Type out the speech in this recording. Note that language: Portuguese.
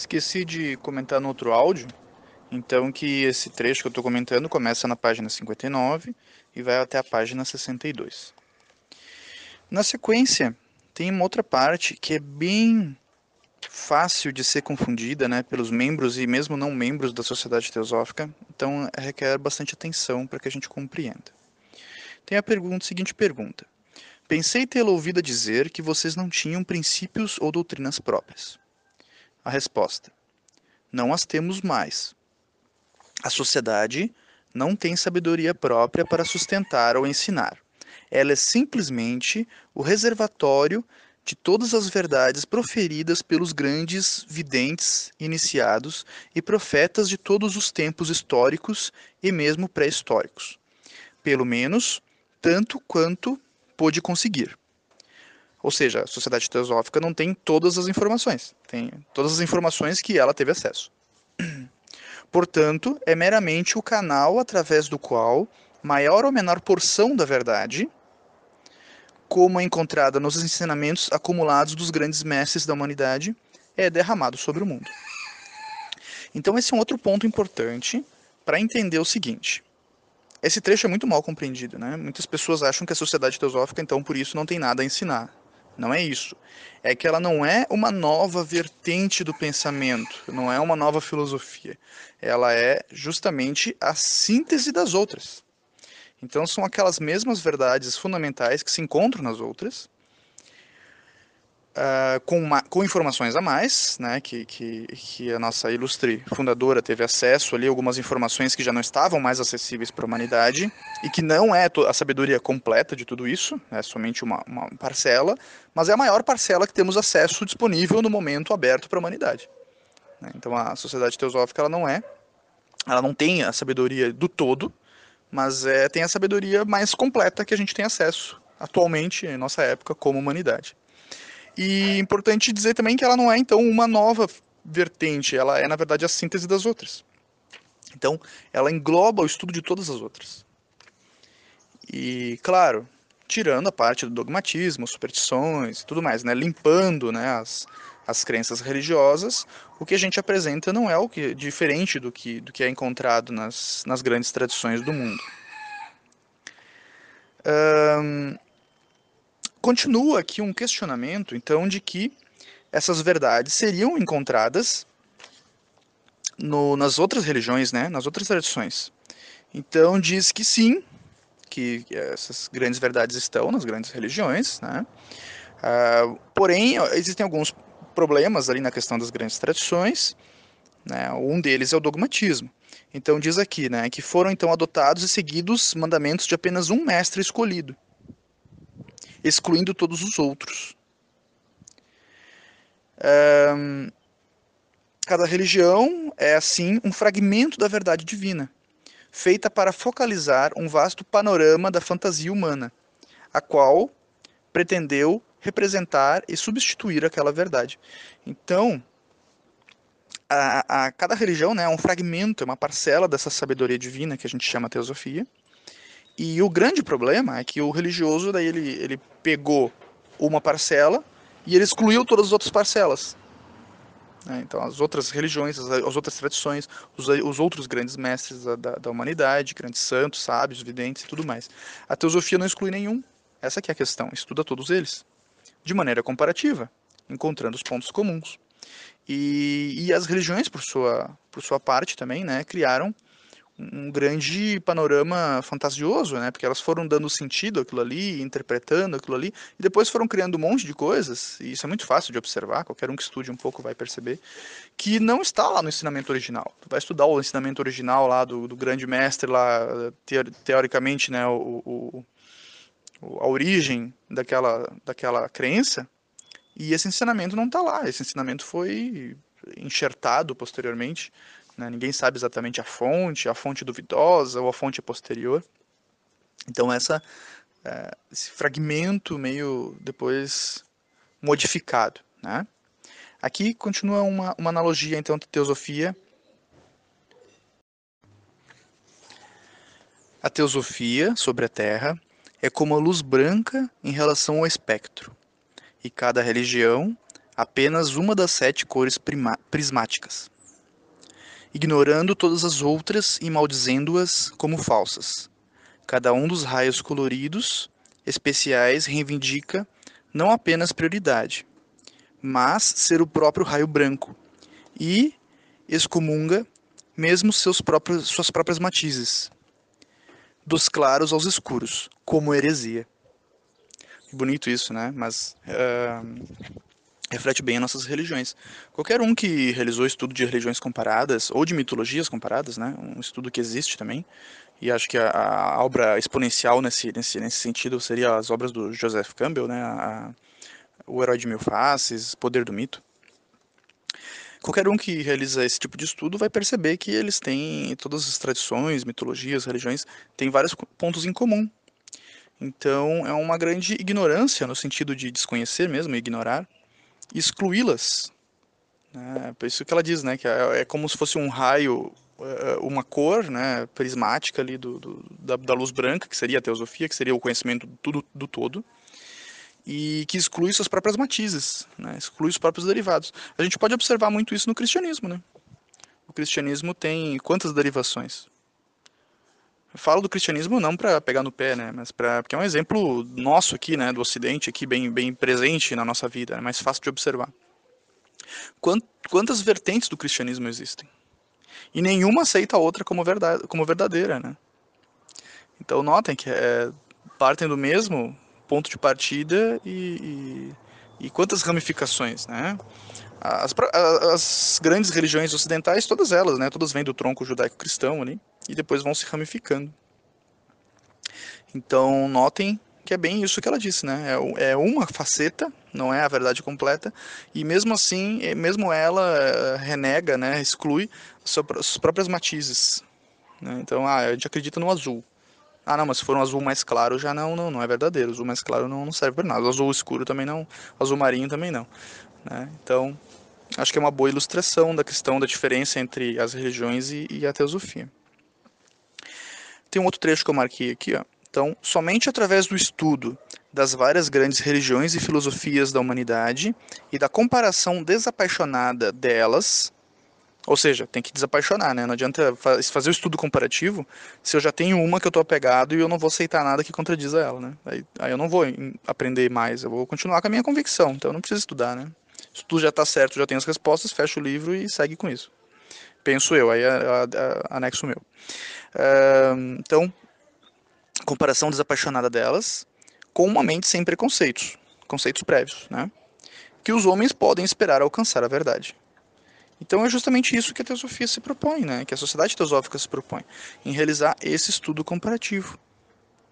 Esqueci de comentar no outro áudio, então que esse trecho que eu estou comentando começa na página 59 e vai até a página 62. Na sequência, tem uma outra parte que é bem fácil de ser confundida né, pelos membros e mesmo não membros da sociedade teosófica, então requer bastante atenção para que a gente compreenda. Tem a pergunta, seguinte pergunta. Pensei tê-lo ouvido dizer que vocês não tinham princípios ou doutrinas próprias. A resposta: Não as temos mais. A sociedade não tem sabedoria própria para sustentar ou ensinar. Ela é simplesmente o reservatório de todas as verdades proferidas pelos grandes videntes iniciados e profetas de todos os tempos históricos e mesmo pré-históricos. Pelo menos tanto quanto pôde conseguir. Ou seja, a sociedade teosófica não tem todas as informações, tem todas as informações que ela teve acesso. Portanto, é meramente o canal através do qual maior ou menor porção da verdade, como é encontrada nos ensinamentos acumulados dos grandes mestres da humanidade, é derramado sobre o mundo. Então, esse é um outro ponto importante para entender o seguinte. Esse trecho é muito mal compreendido, né? Muitas pessoas acham que a sociedade teosófica, então, por isso, não tem nada a ensinar. Não é isso. É que ela não é uma nova vertente do pensamento, não é uma nova filosofia. Ela é justamente a síntese das outras. Então são aquelas mesmas verdades fundamentais que se encontram nas outras, uh, com, uma, com informações a mais, né, que, que, que a nossa ilustre fundadora teve acesso ali, algumas informações que já não estavam mais acessíveis para a humanidade, e que não é a sabedoria completa de tudo isso, é somente uma, uma parcela, mas é a maior parcela que temos acesso disponível no momento aberto para a humanidade. Né. Então a sociedade teosófica ela não é, ela não tem a sabedoria do todo, mas é, tem a sabedoria mais completa que a gente tem acesso atualmente, em nossa época, como humanidade. E importante dizer também que ela não é então uma nova vertente, ela é na verdade a síntese das outras. Então, ela engloba o estudo de todas as outras. E, claro, tirando a parte do dogmatismo, superstições e tudo mais, né? limpando né, as, as crenças religiosas, o que a gente apresenta não é o que diferente do que, do que é encontrado nas, nas grandes tradições do mundo. Um, continua aqui um questionamento, então, de que essas verdades seriam encontradas no, nas outras religiões, né, nas outras tradições. Então, diz que sim, que essas grandes verdades estão nas grandes religiões, né, uh, porém, existem alguns problemas ali na questão das grandes tradições, né, um deles é o dogmatismo. Então, diz aqui, né, que foram então adotados e seguidos mandamentos de apenas um mestre escolhido excluindo todos os outros. Um, cada religião é, assim, um fragmento da verdade divina, feita para focalizar um vasto panorama da fantasia humana, a qual pretendeu representar e substituir aquela verdade. Então, a, a, cada religião né, é um fragmento, é uma parcela dessa sabedoria divina que a gente chama teosofia, e o grande problema é que o religioso, daí ele, ele pegou uma parcela e ele excluiu todas as outras parcelas. Né? Então, as outras religiões, as, as outras tradições, os, os, outros grandes mestres da, da, da, humanidade, grandes santos, sábios, videntes e tudo mais. A teosofia não exclui nenhum. Essa é a questão. Estuda todos eles. De maneira comparativa, encontrando os pontos comuns. E, e as religiões, por sua, por sua parte também, né, criaram um grande panorama fantasioso, né? Porque elas foram dando sentido àquilo ali, interpretando aquilo ali, e depois foram criando um monte de coisas, e isso é muito fácil de observar, qualquer um que estude um pouco vai perceber, que não está lá no ensinamento original. Tu vai estudar o ensinamento original lá do, do grande mestre lá, teoricamente, né, o, o, a origem daquela, daquela crença, e esse ensinamento não está lá, esse ensinamento foi enxertado posteriormente né? Ninguém sabe exatamente a fonte, a fonte duvidosa ou a fonte posterior. Então essa, é, esse fragmento meio depois modificado. Né? Aqui continua uma, uma analogia então de teosofia. A teosofia sobre a Terra é como a luz branca em relação ao espectro, e cada religião apenas uma das sete cores prismáticas, ignorando todas as outras e maldizendo-as como falsas. Cada um dos raios coloridos especiais reivindica não apenas prioridade, mas ser o próprio raio branco e excomunga mesmo seus próprios, suas próprias matizes, dos claros aos escuros, como heresia. Bonito isso, né? Mas uh, reflete bem as nossas religiões. Qualquer um que realizou estudo de religiões comparadas, ou de mitologias comparadas, né? Um estudo que existe também, e acho que a, a obra exponencial nesse, nesse, nesse sentido seria as obras do Joseph Campbell, né? A, o Herói de Mil Faces, Poder do Mito. Qualquer um que realiza esse tipo de estudo vai perceber que eles têm, todas as tradições, mitologias, religiões, têm vários pontos em comum. Então é uma grande ignorância, no sentido de desconhecer mesmo, ignorar, excluí-las. É, por isso que ela diz, né, que é, é como se fosse um raio, é, uma cor né, prismática ali do, do da, da, luz branca, que seria a teosofia, que seria o conhecimento do, do, do todo, e que exclui suas próprias matizes, né? exclui os próprios derivados. A gente pode observar muito isso no cristianismo. Né? O cristianismo tem quantas derivações? Falo do cristianismo não para pegar no pé, né, mas para porque é um exemplo nosso aqui, né, do Ocidente aqui bem bem presente na nossa vida, é né? mais fácil de observar. Quantas vertentes do cristianismo existem? E nenhuma aceita a outra como verdade, como verdadeira, né? Então notem que é, partem do mesmo ponto de partida e, e, e quantas ramificações, né? As, as, grandes religiões ocidentais, todas elas, né? Todas vêm do tronco judaico-cristão ali e depois vão se ramificando. Então, notem que é bem isso que ela disse, né? É, é uma faceta, não é a verdade completa, e mesmo assim, é, mesmo ela eh, renega, né? Exclui suas próprias matizes. Né? Então, ah, a gente acredita no azul. Ah, não, mas se for um azul mais claro, já não, não, não é verdadeiro. O azul mais claro não, não serve para nada. Azul escuro também não. Azul marinho também não. Né? Então, acho que é uma boa ilustração da questão da diferença entre as religiões e, e a teosofia. Tem um outro trecho que eu marquei aqui, ó. Então, somente através do estudo das várias grandes religiões e filosofias da humanidade e da comparação desapaixonada delas, ou seja, tem que desapaixonar, né? Não adianta fazer o estudo comparativo se eu já tenho uma que eu estou apegado e eu não vou aceitar nada que contradiza ela, né? Aí, aí eu não vou aprender mais, eu vou continuar com a minha convicção, então eu não preciso estudar, né? Se tudo já está certo, já tenho as respostas, fecho o livro e segue com isso. Penso eu, aí é, é, é anexo meu. Uh, então, comparação desapaixonada delas com uma mente sem preconceitos, conceitos prévios, né? Que os homens podem esperar alcançar a verdade. Então é justamente isso que a teosofia se propõe, né? que a sociedade teosófica se propõe, em realizar esse estudo comparativo.